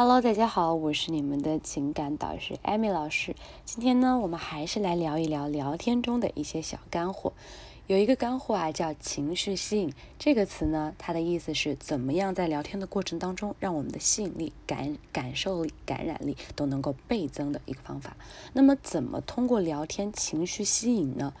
Hello，大家好，我是你们的情感导师艾米老师。今天呢，我们还是来聊一聊聊天中的一些小干货。有一个干货啊，叫情绪吸引。这个词呢，它的意思是怎么样在聊天的过程当中，让我们的吸引力、感感受力、感染力都能够倍增的一个方法。那么，怎么通过聊天情绪吸引呢？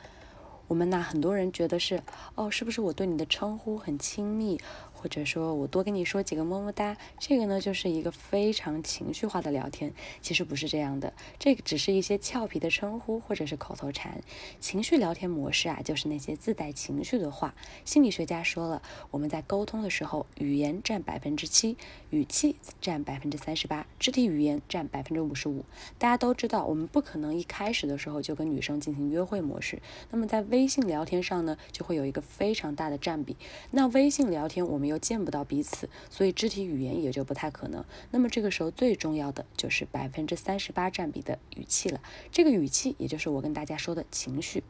我们呢，很多人觉得是哦，是不是我对你的称呼很亲密？或者说我多跟你说几个么么哒，这个呢就是一个非常情绪化的聊天。其实不是这样的，这个只是一些俏皮的称呼或者是口头禅。情绪聊天模式啊，就是那些自带情绪的话。心理学家说了，我们在沟通的时候，语言占百分之七，语气占百分之三十八，肢体语言占百分之五十五。大家都知道，我们不可能一开始的时候就跟女生进行约会模式。那么在微信聊天上呢，就会有一个非常大的占比。那微信聊天我们又见不到彼此，所以肢体语言也就不太可能。那么这个时候最重要的就是百分之三十八占比的语气了。这个语气也就是我跟大家说的情绪。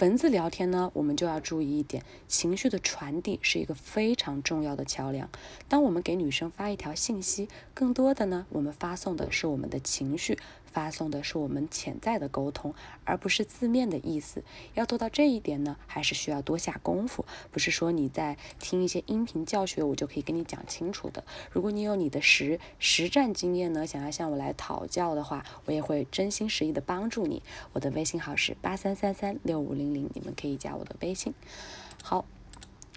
文字聊天呢，我们就要注意一点，情绪的传递是一个非常重要的桥梁。当我们给女生发一条信息，更多的呢，我们发送的是我们的情绪。发送的是我们潜在的沟通，而不是字面的意思。要做到这一点呢，还是需要多下功夫。不是说你在听一些音频教学，我就可以跟你讲清楚的。如果你有你的实实战经验呢，想要向我来讨教的话，我也会真心实意的帮助你。我的微信号是八三三三六五零零，你们可以加我的微信。好。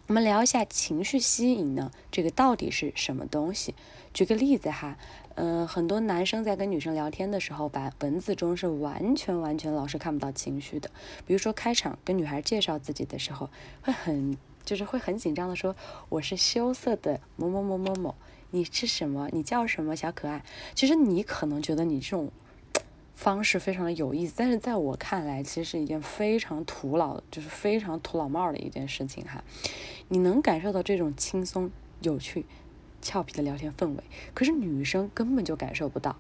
我们聊一下情绪吸引呢，这个到底是什么东西？举个例子哈，嗯，很多男生在跟女生聊天的时候，把文字中是完全完全老是看不到情绪的。比如说开场跟女孩介绍自己的时候，会很就是会很紧张的说，我是羞涩的某某某某某，你是什么？你叫什么？小可爱。其实你可能觉得你这种。方式非常的有意思，但是在我看来，其实是一件非常土老，就是非常土老帽的一件事情哈。你能感受到这种轻松、有趣、俏皮的聊天氛围，可是女生根本就感受不到。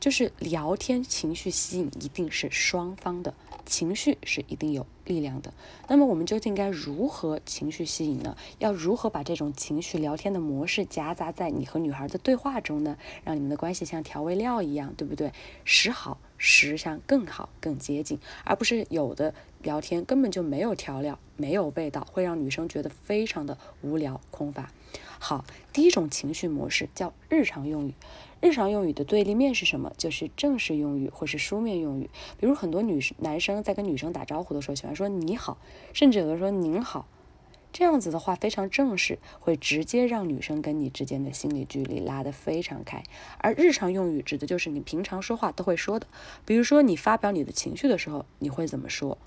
就是聊天情绪吸引一定是双方的，情绪是一定有力量的。那么我们究竟该如何情绪吸引呢？要如何把这种情绪聊天的模式夹杂在你和女孩的对话中呢？让你们的关系像调味料一样，对不对？时好时像更好更接近，而不是有的聊天根本就没有调料，没有味道，会让女生觉得非常的无聊空乏。好，第一种情绪模式叫日常用语。日常用语的对立面是什么？就是正式用语或是书面用语。比如很多女生、男生在跟女生打招呼的时候，喜欢说你好，甚至有的说您好。这样子的话非常正式，会直接让女生跟你之间的心理距离拉得非常开。而日常用语指的就是你平常说话都会说的。比如说你发表你的情绪的时候，你会怎么说？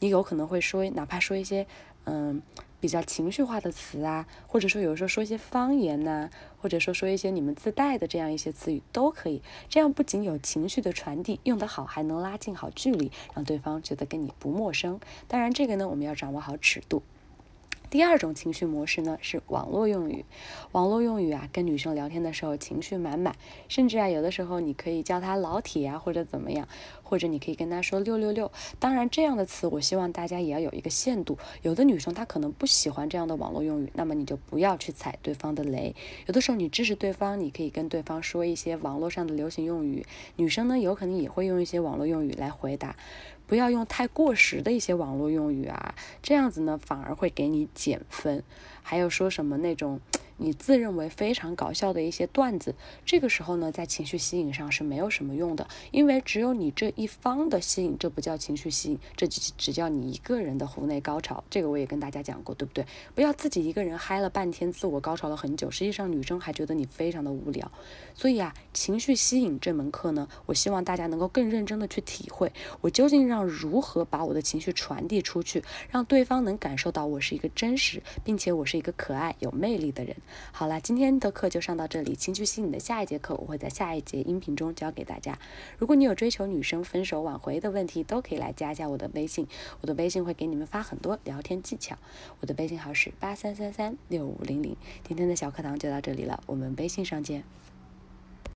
你有可能会说，哪怕说一些嗯。比较情绪化的词啊，或者说有时候说一些方言呐，或者说说一些你们自带的这样一些词语都可以。这样不仅有情绪的传递，用得好还能拉近好距离，让对方觉得跟你不陌生。当然，这个呢，我们要掌握好尺度。第二种情绪模式呢是网络用语，网络用语啊，跟女生聊天的时候情绪满满，甚至啊有的时候你可以叫她老铁啊或者怎么样，或者你可以跟她说六六六。当然这样的词我希望大家也要有一个限度，有的女生她可能不喜欢这样的网络用语，那么你就不要去踩对方的雷。有的时候你支持对方，你可以跟对方说一些网络上的流行用语，女生呢有可能也会用一些网络用语来回答。不要用太过时的一些网络用语啊，这样子呢反而会给你减分。还有说什么那种。你自认为非常搞笑的一些段子，这个时候呢，在情绪吸引上是没有什么用的，因为只有你这一方的吸引，这不叫情绪吸引，这只只叫你一个人的湖内高潮。这个我也跟大家讲过，对不对？不要自己一个人嗨了半天，自我高潮了很久，实际上女生还觉得你非常的无聊。所以啊，情绪吸引这门课呢，我希望大家能够更认真的去体会，我究竟让如何把我的情绪传递出去，让对方能感受到我是一个真实，并且我是一个可爱有魅力的人。好了，今天的课就上到这里。情绪吸引的下一节课，我会在下一节音频中教给大家。如果你有追求女生分手挽回的问题，都可以来加一下我的微信，我的微信会给你们发很多聊天技巧。我的微信号是八三三三六五零零。今天的小课堂就到这里了，我们微信上见。